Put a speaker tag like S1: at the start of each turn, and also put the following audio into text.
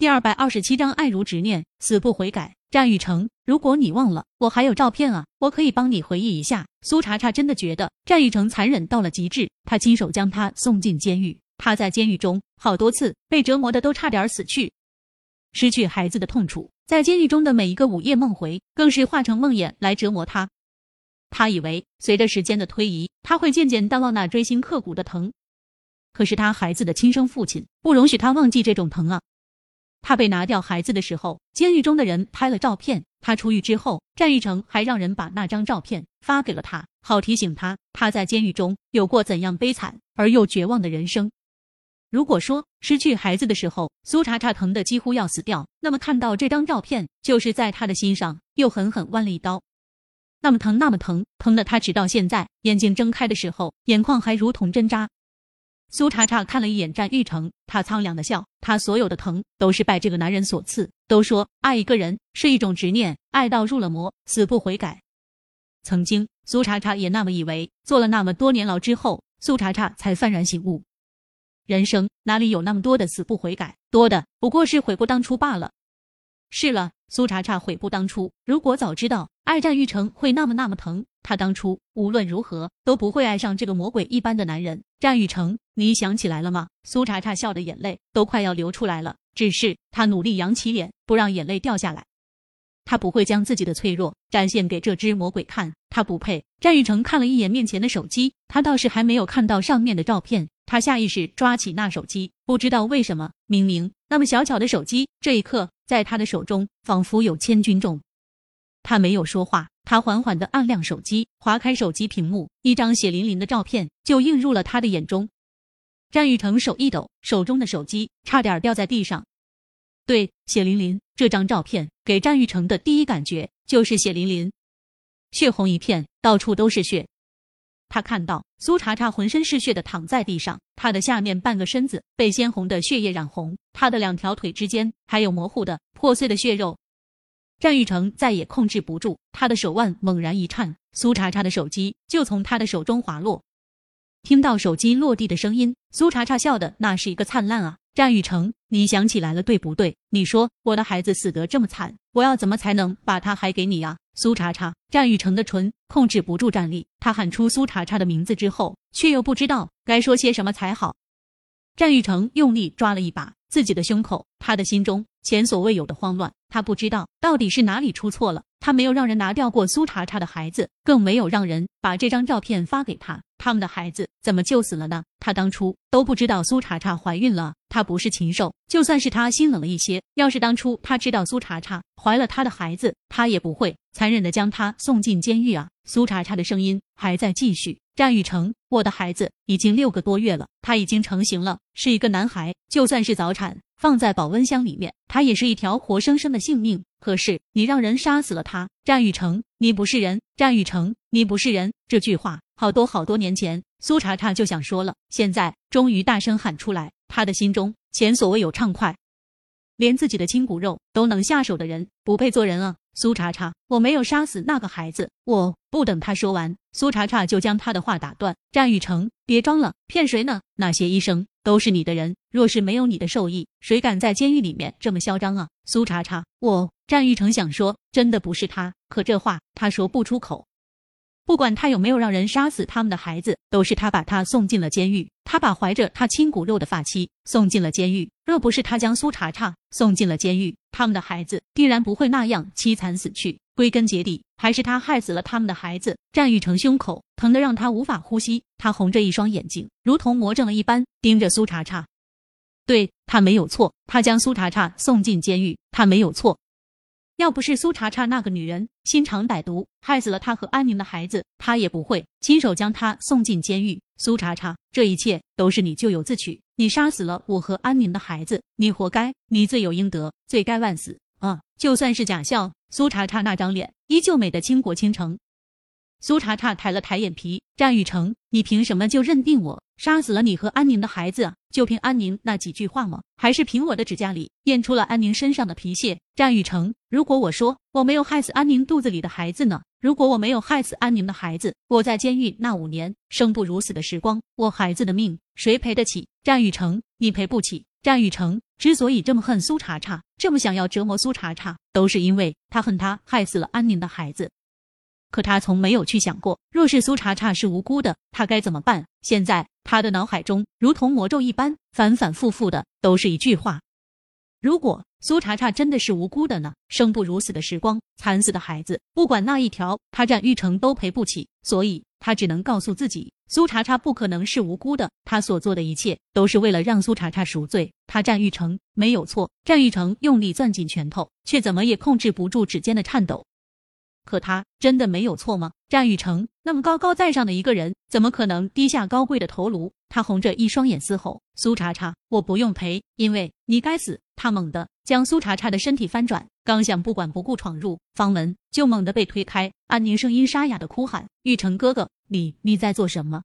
S1: 第二百二十七章爱如执念，死不悔改。战玉成，如果你忘了，我还有照片啊，我可以帮你回忆一下。苏茶茶真的觉得战玉成残忍到了极致，他亲手将他送进监狱，他在监狱中好多次被折磨的都差点死去，失去孩子的痛楚，在监狱中的每一个午夜梦回，更是化成梦魇来折磨他。他以为随着时间的推移，他会渐渐淡忘那锥心刻骨的疼，可是他孩子的亲生父亲不容许他忘记这种疼啊。他被拿掉孩子的时候，监狱中的人拍了照片。他出狱之后，战玉成还让人把那张照片发给了他，好提醒他他在监狱中有过怎样悲惨而又绝望的人生。如果说失去孩子的时候，苏茶茶疼得几乎要死掉，那么看到这张照片，就是在他的心上又狠狠剜了一刀。那么疼，那么疼，疼的他直到现在眼睛睁开的时候，眼眶还如同针扎。苏茶茶看了一眼战玉成，他苍凉的笑。他所有的疼都是拜这个男人所赐。都说爱一个人是一种执念，爱到入了魔，死不悔改。曾经苏茶茶也那么以为，坐了那么多年牢之后，苏茶茶才幡然醒悟，人生哪里有那么多的死不悔改，多的不过是悔不当初罢了。是了，苏茶茶悔不当初。如果早知道爱战玉成会那么那么疼。他当初无论如何都不会爱上这个魔鬼一般的男人战玉成，你想起来了吗？苏茶茶笑的眼泪都快要流出来了，只是他努力扬起脸，不让眼泪掉下来。他不会将自己的脆弱展现给这只魔鬼看，他不配。战玉成看了一眼面前的手机，他倒是还没有看到上面的照片。他下意识抓起那手机，不知道为什么，明明那么小巧的手机，这一刻在他的手中仿佛有千钧重。他没有说话。他缓缓的按亮手机，划开手机屏幕，一张血淋淋的照片就映入了他的眼中。战玉成手一抖，手中的手机差点掉在地上。对，血淋淋，这张照片给战玉成的第一感觉就是血淋淋，血红一片，到处都是血。他看到苏茶茶浑身是血的躺在地上，他的下面半个身子被鲜红的血液染红，他的两条腿之间还有模糊的破碎的血肉。战玉成再也控制不住，他的手腕猛然一颤，苏茶茶的手机就从他的手中滑落。听到手机落地的声音，苏茶茶笑的那是一个灿烂啊！战玉成，你想起来了对不对？你说我的孩子死得这么惨，我要怎么才能把他还给你啊？苏茶茶，战玉成的唇控制不住站立，他喊出苏茶茶的名字之后，却又不知道该说些什么才好。战玉成用力抓了一把自己的胸口，他的心中前所未有的慌乱。他不知道到底是哪里出错了。他没有让人拿掉过苏茶茶的孩子，更没有让人把这张照片发给他。他们的孩子怎么就死了呢？他当初都不知道苏茶茶怀孕了。他不是禽兽，就算是他心冷了一些，要是当初他知道苏茶茶怀了他的孩子，他也不会残忍的将他送进监狱啊。苏茶茶的声音还在继续。战雨成，我的孩子已经六个多月了，他已经成型了，是一个男孩。就算是早产，放在保温箱里面，他也是一条活生生的性命。可是你让人杀死了他，战玉成，你不是人！战玉成，你不是人！这句话好多好多年前，苏茶茶就想说了，现在终于大声喊出来，他的心中前所未有畅快。连自己的亲骨肉都能下手的人，不配做人啊！苏茶茶，我没有杀死那个孩子，我不等他说完，苏茶茶就将他的话打断。战玉成，别装了，骗谁呢？那些医生都是你的人，若是没有你的授意，谁敢在监狱里面这么嚣张啊？苏茶茶，我战玉成想说，真的不是他，可这话他说不出口。不管他有没有让人杀死他们的孩子，都是他把他送进了监狱。他把怀着他亲骨肉的发妻送进了监狱。若不是他将苏茶茶送进了监狱，他们的孩子必然不会那样凄惨死去。归根结底，还是他害死了他们的孩子。战玉成胸口疼得让他无法呼吸，他红着一双眼睛，如同魔怔了一般盯着苏茶茶。对他没有错，他将苏茶茶送进监狱，他没有错。要不是苏茶茶那个女人心肠歹毒，害死了他和安宁的孩子，他也不会亲手将他送进监狱。苏茶茶，这一切都是你咎由自取，你杀死了我和安宁的孩子，你活该，你罪有应得，罪该万死啊！就算是假笑，苏茶茶那张脸依旧美得倾国倾城。苏茶茶抬了抬眼皮，战雨成，你凭什么就认定我？杀死了你和安宁的孩子，就凭安宁那几句话吗？还是凭我的指甲里验出了安宁身上的皮屑？战雨成，如果我说我没有害死安宁肚子里的孩子呢？如果我没有害死安宁的孩子，我在监狱那五年生不如死的时光，我孩子的命谁赔得起？战雨成，你赔不起。战雨成，之所以这么恨苏茶茶，这么想要折磨苏茶茶，都是因为他恨他害死了安宁的孩子。可他从没有去想过，若是苏茶茶是无辜的，他该怎么办？现在他的脑海中如同魔咒一般，反反复复的都是一句话：如果苏茶茶真的是无辜的呢？生不如死的时光，惨死的孩子，不管那一条，他战玉成都赔不起。所以他只能告诉自己，苏茶茶不可能是无辜的，他所做的一切都是为了让苏茶茶赎罪。他战玉成没有错。战玉成用力攥紧拳头，却怎么也控制不住指尖的颤抖。可他真的没有错吗？战玉成那么高高在上的一个人，怎么可能低下高贵的头颅？他红着一双眼嘶吼：“苏茶茶，我不用赔，因为你该死！”他猛地将苏茶茶的身体翻转，刚想不管不顾闯入房门，就猛地被推开。安宁声音沙哑的哭喊：“玉成哥哥，你你在做什么？”